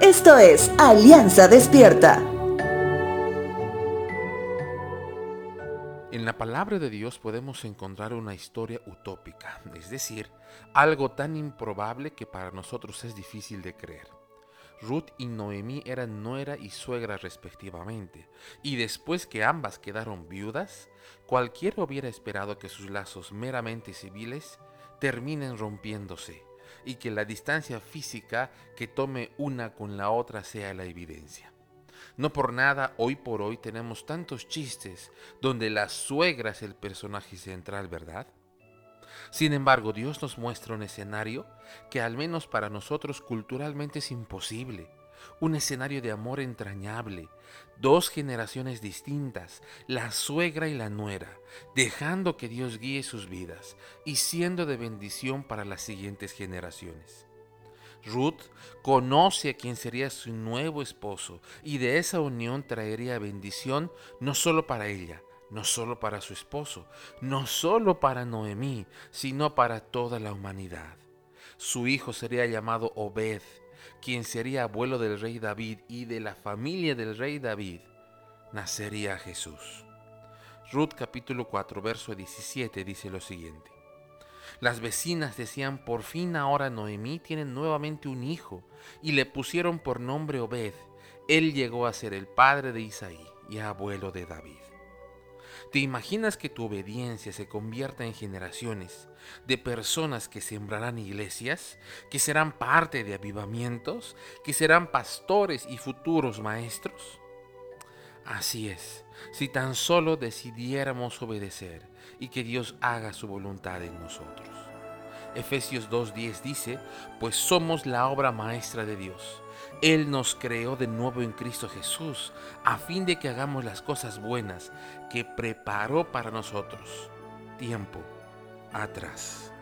Esto es Alianza Despierta. En la palabra de Dios podemos encontrar una historia utópica, es decir, algo tan improbable que para nosotros es difícil de creer. Ruth y Noemí eran nuera y suegra respectivamente, y después que ambas quedaron viudas, cualquiera hubiera esperado que sus lazos meramente civiles terminen rompiéndose y que la distancia física que tome una con la otra sea la evidencia. No por nada hoy por hoy tenemos tantos chistes donde la suegra es el personaje central, ¿verdad? Sin embargo, Dios nos muestra un escenario que al menos para nosotros culturalmente es imposible. Un escenario de amor entrañable, dos generaciones distintas, la suegra y la nuera, dejando que Dios guíe sus vidas y siendo de bendición para las siguientes generaciones. Ruth conoce a quien sería su nuevo esposo y de esa unión traería bendición no solo para ella, no solo para su esposo, no solo para Noemí, sino para toda la humanidad. Su hijo sería llamado Obed, quien sería abuelo del rey David y de la familia del rey David, nacería Jesús. Ruth capítulo 4, verso 17 dice lo siguiente. Las vecinas decían, por fin ahora Noemí tiene nuevamente un hijo, y le pusieron por nombre Obed. Él llegó a ser el padre de Isaí y abuelo de David. ¿Te imaginas que tu obediencia se convierta en generaciones de personas que sembrarán iglesias, que serán parte de avivamientos, que serán pastores y futuros maestros? Así es, si tan solo decidiéramos obedecer y que Dios haga su voluntad en nosotros. Efesios 2.10 dice, pues somos la obra maestra de Dios. Él nos creó de nuevo en Cristo Jesús, a fin de que hagamos las cosas buenas que preparó para nosotros tiempo atrás.